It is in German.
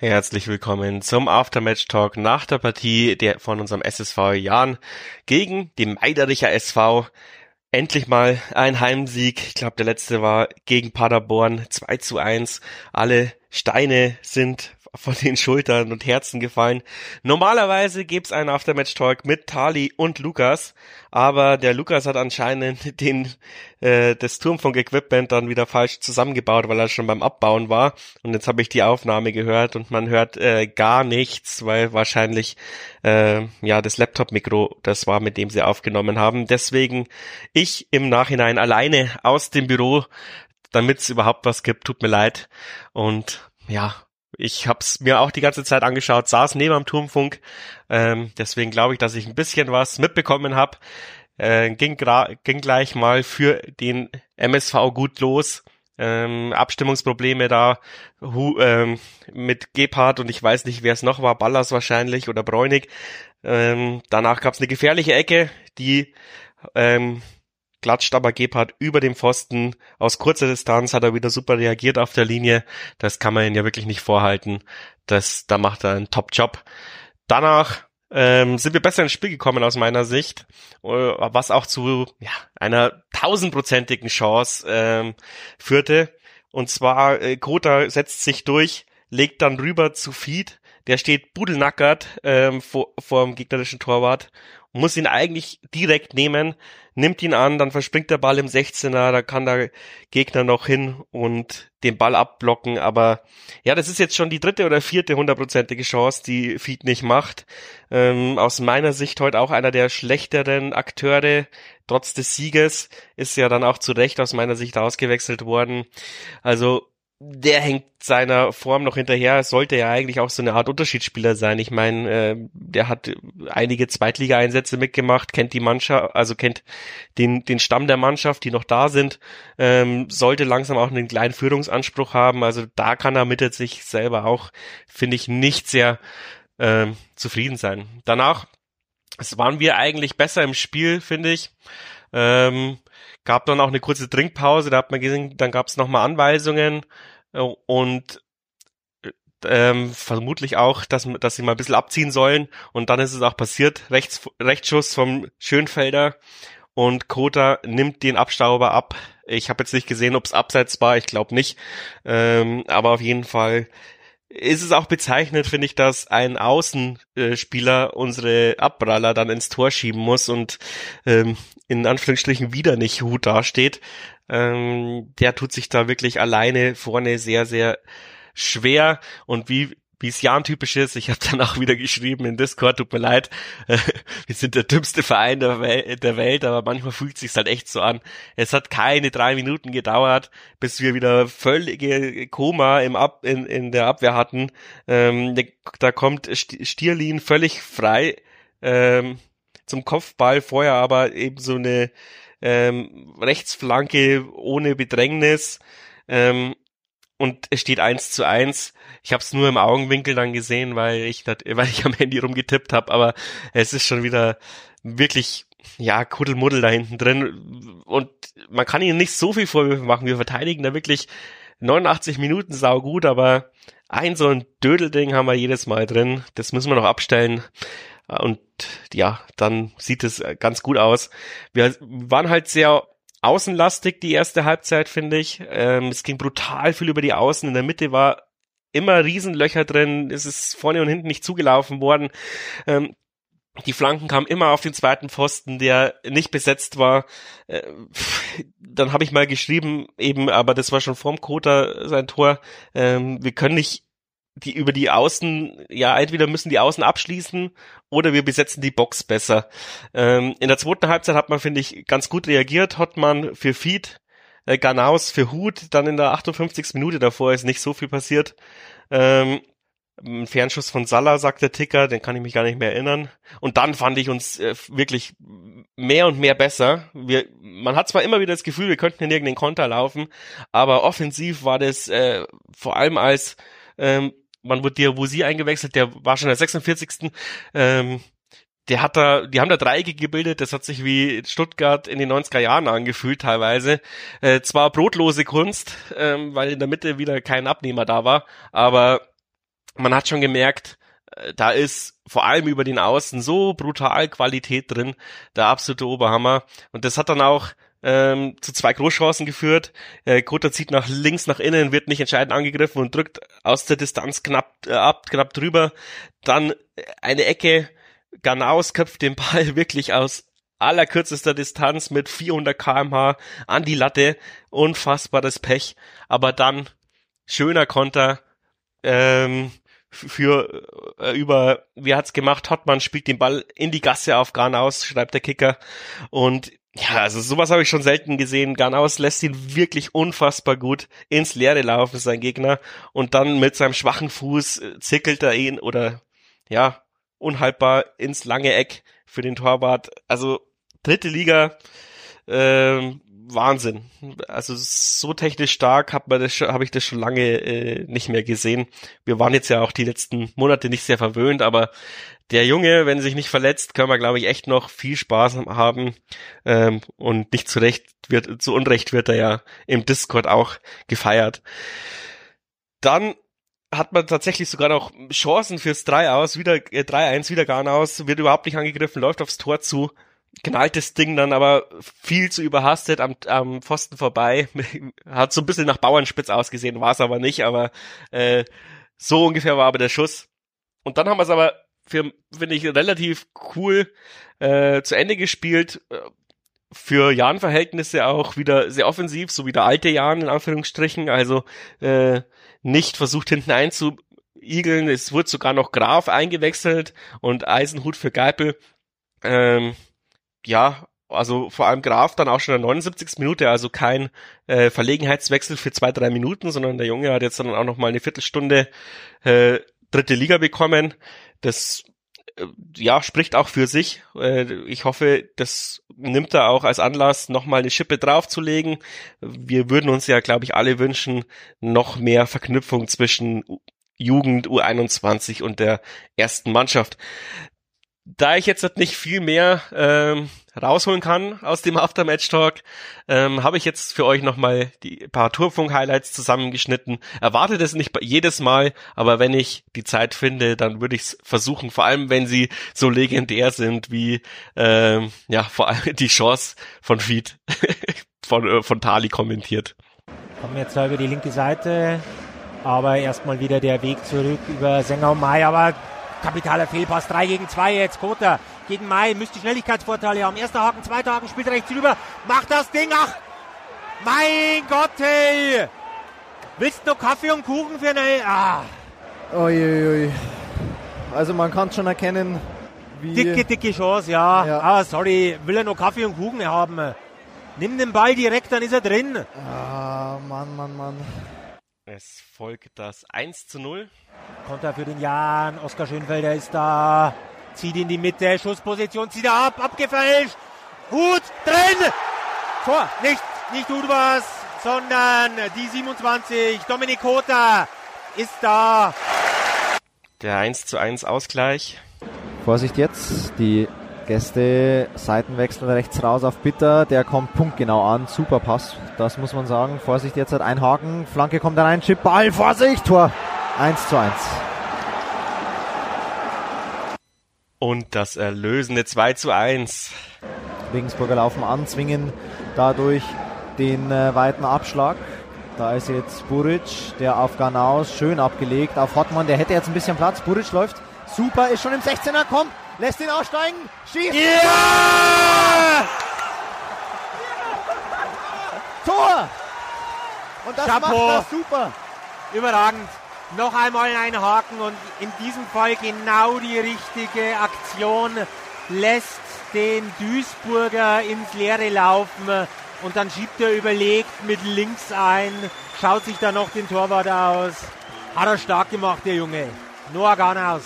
Herzlich willkommen zum Aftermatch Talk nach der Partie der von unserem SSV Jan gegen die Meidericher SV. Endlich mal ein Heimsieg. Ich glaube, der letzte war gegen Paderborn 2 zu 1. Alle Steine sind von den Schultern und Herzen gefallen. Normalerweise gibt's einen Aftermatch-Talk mit Tali und Lukas, aber der Lukas hat anscheinend den äh, das Turmfunk-Equipment dann wieder falsch zusammengebaut, weil er schon beim Abbauen war. Und jetzt habe ich die Aufnahme gehört und man hört äh, gar nichts, weil wahrscheinlich äh, ja das Laptop-Mikro das war, mit dem sie aufgenommen haben. Deswegen ich im Nachhinein alleine aus dem Büro damit es überhaupt was gibt, tut mir leid. Und ja, ich habe es mir auch die ganze Zeit angeschaut, saß neben am Turmfunk. Ähm, deswegen glaube ich, dass ich ein bisschen was mitbekommen habe. Äh, ging, ging gleich mal für den MSV gut los. Ähm, Abstimmungsprobleme da hu, ähm, mit Gebhardt und ich weiß nicht, wer es noch war, Ballas wahrscheinlich oder Bräunig. Ähm, danach gab es eine gefährliche Ecke, die ähm, klatscht aber Gebhardt über dem Pfosten. Aus kurzer Distanz hat er wieder super reagiert auf der Linie. Das kann man ihn ja wirklich nicht vorhalten. Das, da macht er einen Top-Job. Danach ähm, sind wir besser ins Spiel gekommen aus meiner Sicht, äh, was auch zu ja, einer tausendprozentigen Chance ähm, führte. Und zwar, äh, Kota setzt sich durch, legt dann rüber zu Feed, der steht budelnackert ähm, vor, vor dem gegnerischen Torwart muss ihn eigentlich direkt nehmen, nimmt ihn an, dann verspringt der Ball im 16er, da kann der Gegner noch hin und den Ball abblocken, aber ja, das ist jetzt schon die dritte oder vierte hundertprozentige Chance, die Feed nicht macht. Ähm, aus meiner Sicht heute auch einer der schlechteren Akteure, trotz des Sieges, ist ja dann auch zu Recht aus meiner Sicht ausgewechselt worden. Also der hängt seiner Form noch hinterher. Es sollte ja eigentlich auch so eine Art Unterschiedsspieler sein. Ich meine, äh, der hat einige Zweitligaeinsätze mitgemacht, kennt die Mannschaft, also kennt den, den Stamm der Mannschaft, die noch da sind, ähm, sollte langsam auch einen kleinen Führungsanspruch haben. Also da kann er mit sich selber auch, finde ich, nicht sehr ähm, zufrieden sein. Danach waren wir eigentlich besser im Spiel, finde ich. Ähm, gab dann auch eine kurze Trinkpause, da hat man gesehen, dann gab es nochmal Anweisungen äh, und ähm, vermutlich auch, dass, dass sie mal ein bisschen abziehen sollen. Und dann ist es auch passiert, Rechts, Rechtsschuss vom Schönfelder. Und Kota nimmt den Abstauber ab. Ich habe jetzt nicht gesehen, ob es abseits war, ich glaube nicht, ähm, aber auf jeden Fall ist es auch bezeichnet, finde ich, dass ein Außenspieler unsere Abpraller dann ins Tor schieben muss und ähm, in Anführungsstrichen wieder nicht Hut dasteht. Ähm, der tut sich da wirklich alleine vorne sehr, sehr schwer und wie wie es Jan typisch ist, ich habe dann auch wieder geschrieben in Discord, tut mir leid, wir sind der dümmste Verein der, Wel der Welt, aber manchmal fühlt es sich halt echt so an. Es hat keine drei Minuten gedauert, bis wir wieder völlige Koma im Ab in, in der Abwehr hatten. Ähm, da kommt Stierlin völlig frei ähm, zum Kopfball, vorher aber eben so eine ähm, Rechtsflanke ohne Bedrängnis. Ähm, und es steht eins zu eins. Ich habe es nur im Augenwinkel dann gesehen, weil ich weil ich am Handy rumgetippt habe, aber es ist schon wieder wirklich ja Kuddelmuddel da hinten drin und man kann ihnen nicht so viel Vorwürfe machen. Wir verteidigen da wirklich 89 Minuten sau gut, aber ein so ein Dödelding haben wir jedes Mal drin. Das müssen wir noch abstellen. Und ja, dann sieht es ganz gut aus. Wir waren halt sehr außenlastig die erste Halbzeit, finde ich. Ähm, es ging brutal viel über die Außen. In der Mitte war immer Riesenlöcher drin. Es ist vorne und hinten nicht zugelaufen worden. Ähm, die Flanken kamen immer auf den zweiten Pfosten, der nicht besetzt war. Äh, dann habe ich mal geschrieben, eben, aber das war schon vorm Kota sein Tor. Ähm, wir können nicht die über die Außen, ja, entweder müssen die Außen abschließen oder wir besetzen die Box besser. Ähm, in der zweiten Halbzeit hat man, finde ich, ganz gut reagiert. Hottmann für Feed, äh, Ganaus für Hut, dann in der 58. Minute davor ist nicht so viel passiert. Ähm, ein Fernschuss von Salah, sagt der Ticker, den kann ich mich gar nicht mehr erinnern. Und dann fand ich uns äh, wirklich mehr und mehr besser. Wir, man hat zwar immer wieder das Gefühl, wir könnten in irgendeinen Konter laufen, aber offensiv war das äh, vor allem als ähm, wann wurde Diawusi eingewechselt? Der war schon der 46. Ähm, der hat da, die haben da Dreiecke gebildet, das hat sich wie Stuttgart in den 90er Jahren angefühlt teilweise. Äh, zwar brotlose Kunst, ähm, weil in der Mitte wieder kein Abnehmer da war, aber man hat schon gemerkt, äh, da ist vor allem über den Außen so brutal Qualität drin, der absolute Oberhammer. Und das hat dann auch ähm, zu zwei Großchancen geführt. Äh, Kota zieht nach links, nach innen, wird nicht entscheidend angegriffen und drückt aus der Distanz knapp äh, ab, knapp drüber. Dann eine Ecke, Ganaus köpft den Ball wirklich aus allerkürzester Distanz mit 400 kmh an die Latte. Unfassbares Pech. Aber dann schöner Konter. Ähm, für äh, über, wie hat's gemacht? Hottmann spielt den Ball in die Gasse auf Garnaus, schreibt der Kicker. Und ja, also sowas habe ich schon selten gesehen. Garnaus lässt ihn wirklich unfassbar gut ins Leere laufen, sein Gegner. Und dann mit seinem schwachen Fuß äh, zickelt er ihn oder ja, unhaltbar ins lange Eck für den Torwart. Also dritte Liga, ähm, Wahnsinn. Also so technisch stark habe ich das schon lange äh, nicht mehr gesehen. Wir waren jetzt ja auch die letzten Monate nicht sehr verwöhnt, aber der Junge, wenn sich nicht verletzt, können wir glaube ich echt noch viel Spaß haben ähm, und nicht zu Recht wird zu Unrecht wird er ja im Discord auch gefeiert. Dann hat man tatsächlich sogar noch Chancen fürs 3 aus, wieder äh, 3-1 wieder gar aus, wird überhaupt nicht angegriffen, läuft aufs Tor zu knallt das Ding dann aber viel zu überhastet am, am Pfosten vorbei. Hat so ein bisschen nach Bauernspitz ausgesehen, war es aber nicht, aber äh, so ungefähr war aber der Schuss. Und dann haben wir es aber finde ich, relativ cool äh, zu Ende gespielt. Für Jan-Verhältnisse auch wieder sehr offensiv, so wie der alte Jan in Anführungsstrichen. Also äh, nicht versucht hinten einzuigeln. Es wurde sogar noch Graf eingewechselt und Eisenhut für Geipel. Ähm, ja, also vor allem Graf dann auch schon in der 79. Minute, also kein äh, Verlegenheitswechsel für zwei, drei Minuten, sondern der Junge hat jetzt dann auch noch mal eine Viertelstunde äh, dritte Liga bekommen. Das äh, ja, spricht auch für sich. Äh, ich hoffe, das nimmt er auch als Anlass, nochmal eine Schippe draufzulegen. Wir würden uns ja, glaube ich, alle wünschen, noch mehr Verknüpfung zwischen Jugend U21 und der ersten Mannschaft da ich jetzt nicht viel mehr ähm, rausholen kann aus dem Aftermatch-Talk, ähm, habe ich jetzt für euch nochmal die paar Tourfunk-Highlights zusammengeschnitten. Erwartet es nicht jedes Mal, aber wenn ich die Zeit finde, dann würde ich es versuchen, vor allem wenn sie so legendär sind wie ähm, ja vor allem die Chance von Feed von, äh, von Tali kommentiert. Kommen jetzt da über die linke Seite, aber erstmal wieder der Weg zurück über Sänger und Mai, aber Kapitaler Fehlpass, 3 gegen 2 jetzt. Kota gegen Mai, müsste Schnelligkeitsvorteile haben. Erster Haken, zweiter Haken, spielt rechts rüber, macht das Ding, ach, mein Gott, hey. Willst du noch Kaffee und Kuchen für eine, ah. Uiuiui. Also man kann schon erkennen, wie... Dicke, dicke Chance, ja. ja. Ah, sorry, will er noch Kaffee und Kuchen haben. Nimm den Ball direkt, dann ist er drin. Ah, Mann, Mann, Mann. Es folgt das 1 zu 0. Konter für den Jan. Oskar Schönfelder ist da. Zieht in die Mitte. Schussposition. Zieht er ab. Abgefälscht. Hut drin. Tor. Nicht, nicht Udwas, sondern die 27. Dominik Kota ist da. Der 1 zu 1 Ausgleich. Vorsicht jetzt. Die Gäste Seitenwechsel rechts raus auf Bitter, der kommt punktgenau an, super Pass, das muss man sagen. Vorsicht jetzt hat ein Haken, Flanke kommt da rein, Chip, Ball, Vorsicht, Tor 1 zu 1. Und das erlösende 2 zu 1. Regensburger laufen an, zwingen dadurch den äh, weiten Abschlag. Da ist jetzt Buric, der auf Ganaus schön abgelegt, auf Hottmann, der hätte jetzt ein bisschen Platz. Buric läuft super, ist schon im 16er, kommt, lässt ihn aussteigen, schießt. Ja! Tor! Und das Chapeau. macht er super. Überragend. Noch einmal ein Haken und in diesem Fall genau die richtige Aktion. Lässt den Duisburger ins Leere laufen und dann schiebt er überlegt mit links ein, schaut sich da noch den Torwart aus. Hat er stark gemacht, der Junge. Noah Garnaus.